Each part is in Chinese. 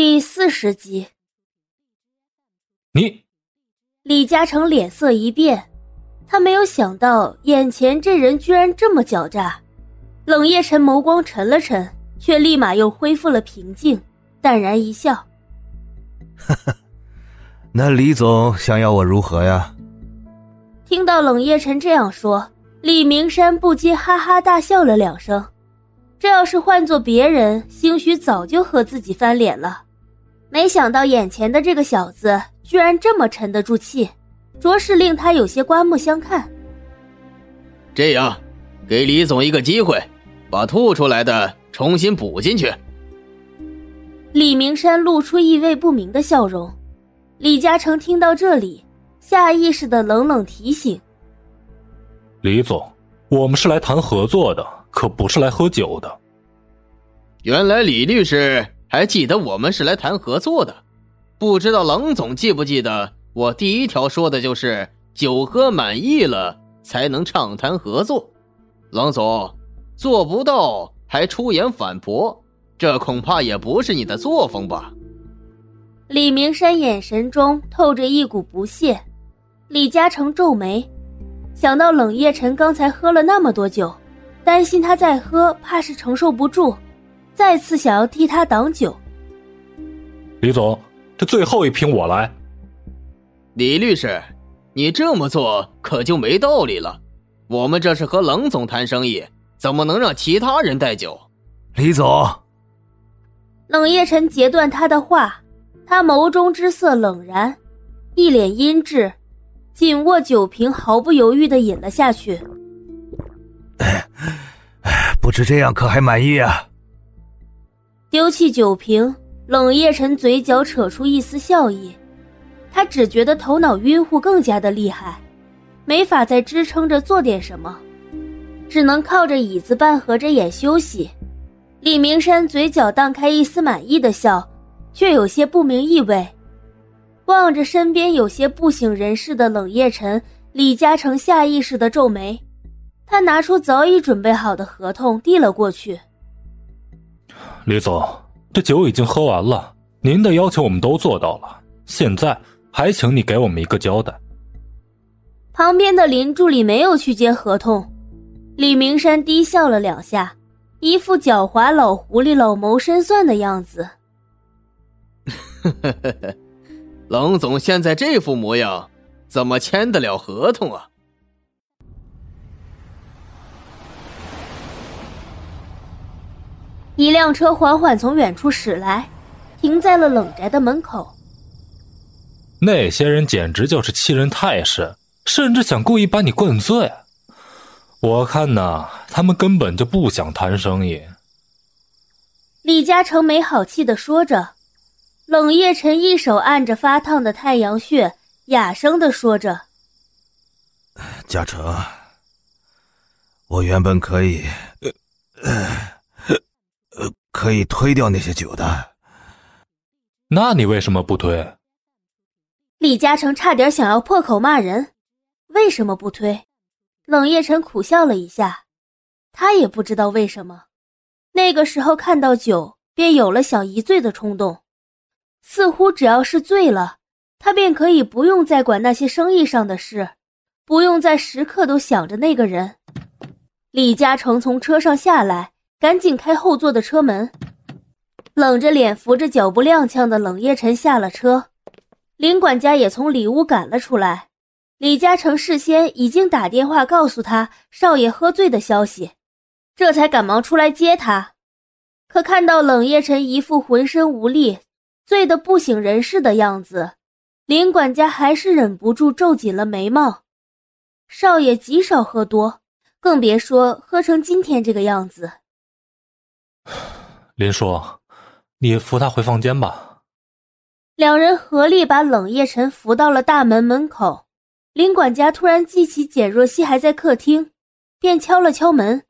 第四十集，你李嘉诚脸色一变，他没有想到眼前这人居然这么狡诈。冷夜晨眸光沉了沉，却立马又恢复了平静，淡然一笑：“哈哈，那李总想要我如何呀？”听到冷夜晨这样说，李明山不禁哈哈大笑了两声。这要是换做别人，兴许早就和自己翻脸了。没想到眼前的这个小子居然这么沉得住气，着实令他有些刮目相看。这样，给李总一个机会，把吐出来的重新补进去。李明山露出意味不明的笑容。李嘉诚听到这里，下意识的冷冷提醒：“李总，我们是来谈合作的，可不是来喝酒的。”原来李律师。还记得我们是来谈合作的，不知道冷总记不记得我第一条说的就是酒喝满意了才能畅谈合作。冷总做不到还出言反驳，这恐怕也不是你的作风吧？李明山眼神中透着一股不屑。李嘉诚皱眉，想到冷夜晨刚才喝了那么多酒，担心他再喝怕是承受不住。再次想要替他挡酒，李总，这最后一瓶我来。李律师，你这么做可就没道理了。我们这是和冷总谈生意，怎么能让其他人带酒？李总，冷夜晨截断他的话，他眸中之色冷然，一脸阴鸷，紧握酒瓶，毫不犹豫的饮了下去。不知这样可还满意啊？丢弃酒瓶，冷夜晨嘴角扯出一丝笑意，他只觉得头脑晕乎更加的厉害，没法再支撑着做点什么，只能靠着椅子半合着眼休息。李明山嘴角荡开一丝满意的笑，却有些不明意味，望着身边有些不省人事的冷夜晨，李嘉诚下意识的皱眉，他拿出早已准备好的合同递了过去。李总，这酒已经喝完了，您的要求我们都做到了，现在还请你给我们一个交代。旁边的林助理没有去接合同，李明山低笑了两下，一副狡猾老狐狸、老谋深算的样子。冷总现在这副模样，怎么签得了合同啊？一辆车缓缓从远处驶来，停在了冷宅的门口。那些人简直就是欺人太甚，甚至想故意把你灌醉。我看呐，他们根本就不想谈生意。李嘉诚没好气的说着，冷夜晨一手按着发烫的太阳穴，哑声的说着：“嘉诚，我原本可以……”可以推掉那些酒的，那你为什么不推？李嘉诚差点想要破口骂人，为什么不推？冷夜晨苦笑了一下，他也不知道为什么，那个时候看到酒便有了想一醉的冲动，似乎只要是醉了，他便可以不用再管那些生意上的事，不用再时刻都想着那个人。李嘉诚从车上下来。赶紧开后座的车门，冷着脸、扶着脚步踉跄的冷夜晨下了车，林管家也从里屋赶了出来。李嘉诚事先已经打电话告诉他少爷喝醉的消息，这才赶忙出来接他。可看到冷夜晨一副浑身无力、醉得不省人事的样子，林管家还是忍不住皱紧了眉毛。少爷极少喝多，更别说喝成今天这个样子。林叔，你扶他回房间吧。两人合力把冷夜晨扶到了大门门口。林管家突然记起简若曦还在客厅，便敲了敲门：“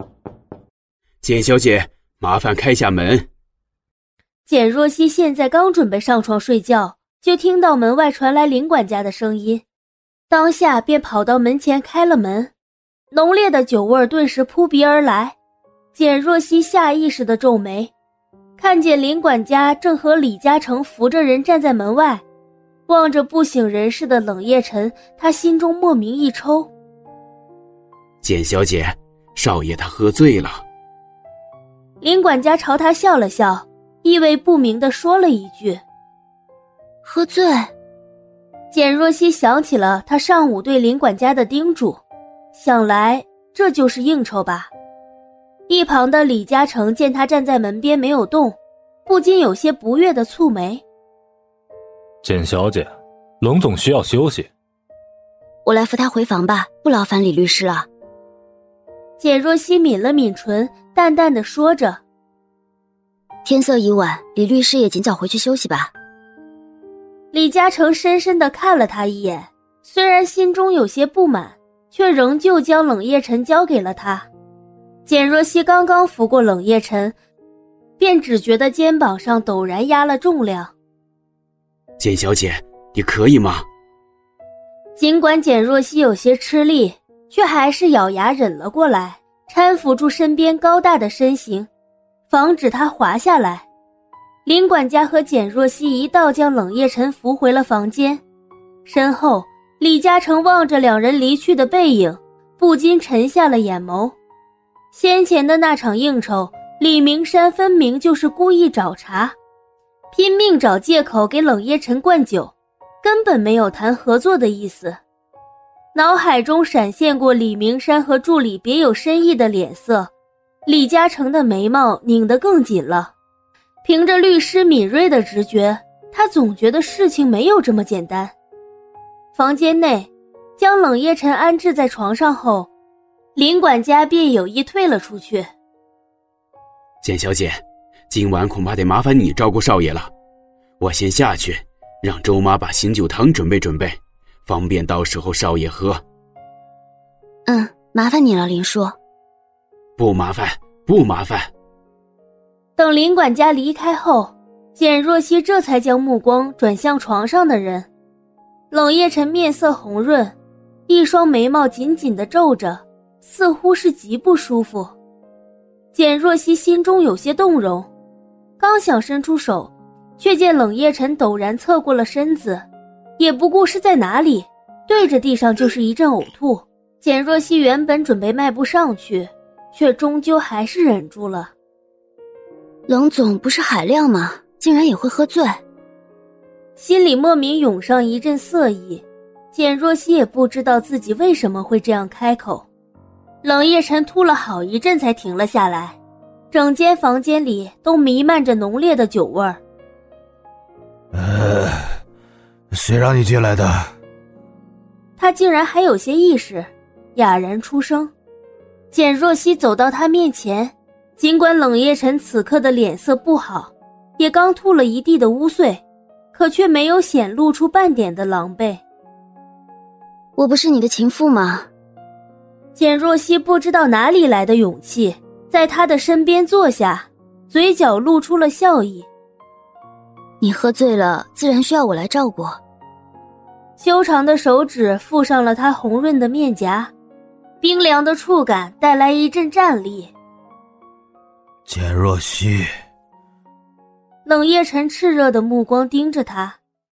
简小姐，麻烦开下门。”简若曦现在刚准备上床睡觉，就听到门外传来林管家的声音，当下便跑到门前开了门。浓烈的酒味顿时扑鼻而来。简若曦下意识的皱眉，看见林管家正和李嘉诚扶着人站在门外，望着不省人事的冷夜晨，她心中莫名一抽。简小姐，少爷他喝醉了。林管家朝他笑了笑，意味不明的说了一句：“喝醉。”简若曦想起了他上午对林管家的叮嘱，想来这就是应酬吧。一旁的李嘉诚见他站在门边没有动，不禁有些不悦的蹙眉。简小姐，冷总需要休息，我来扶他回房吧，不劳烦李律师了。简若曦抿了抿唇，淡淡的说着：“天色已晚，李律师也尽早回去休息吧。”李嘉诚深深的看了他一眼，虽然心中有些不满，却仍旧将冷夜晨交给了他。简若曦刚刚扶过冷夜晨，便只觉得肩膀上陡然压了重量。简小姐，你可以吗？尽管简若曦有些吃力，却还是咬牙忍了过来，搀扶住身边高大的身形，防止他滑下来。林管家和简若曦一道将冷夜晨扶回了房间，身后李嘉诚望着两人离去的背影，不禁沉下了眼眸。先前的那场应酬，李明山分明就是故意找茬，拼命找借口给冷夜晨灌酒，根本没有谈合作的意思。脑海中闪现过李明山和助理别有深意的脸色，李嘉诚的眉毛拧得更紧了。凭着律师敏锐的直觉，他总觉得事情没有这么简单。房间内，将冷夜晨安置在床上后，林管家便有意退了出去。简小姐，今晚恐怕得麻烦你照顾少爷了，我先下去，让周妈把醒酒汤准备准备，方便到时候少爷喝。嗯，麻烦你了，林叔。不麻烦，不麻烦。等林管家离开后，简若曦这才将目光转向床上的人。冷夜晨面色红润，一双眉毛紧紧的皱着，似乎是极不舒服。简若曦心中有些动容，刚想伸出手，却见冷夜晨陡然侧过了身子，也不顾是在哪里，对着地上就是一阵呕吐。简若曦原本准备迈步上去，却终究还是忍住了。冷总不是海量吗？竟然也会喝醉，心里莫名涌上一阵色意。简若曦也不知道自己为什么会这样开口。冷夜晨吐了好一阵才停了下来，整间房间里都弥漫着浓烈的酒味儿。呃，谁让你进来的？他竟然还有些意识，哑然出声。简若曦走到他面前。尽管冷夜晨此刻的脸色不好，也刚吐了一地的污秽，可却没有显露出半点的狼狈。我不是你的情妇吗？简若曦不知道哪里来的勇气，在他的身边坐下，嘴角露出了笑意。你喝醉了，自然需要我来照顾。修长的手指附上了他红润的面颊，冰凉的触感带来一阵战栗。简若曦，冷夜晨炽热的目光盯着他，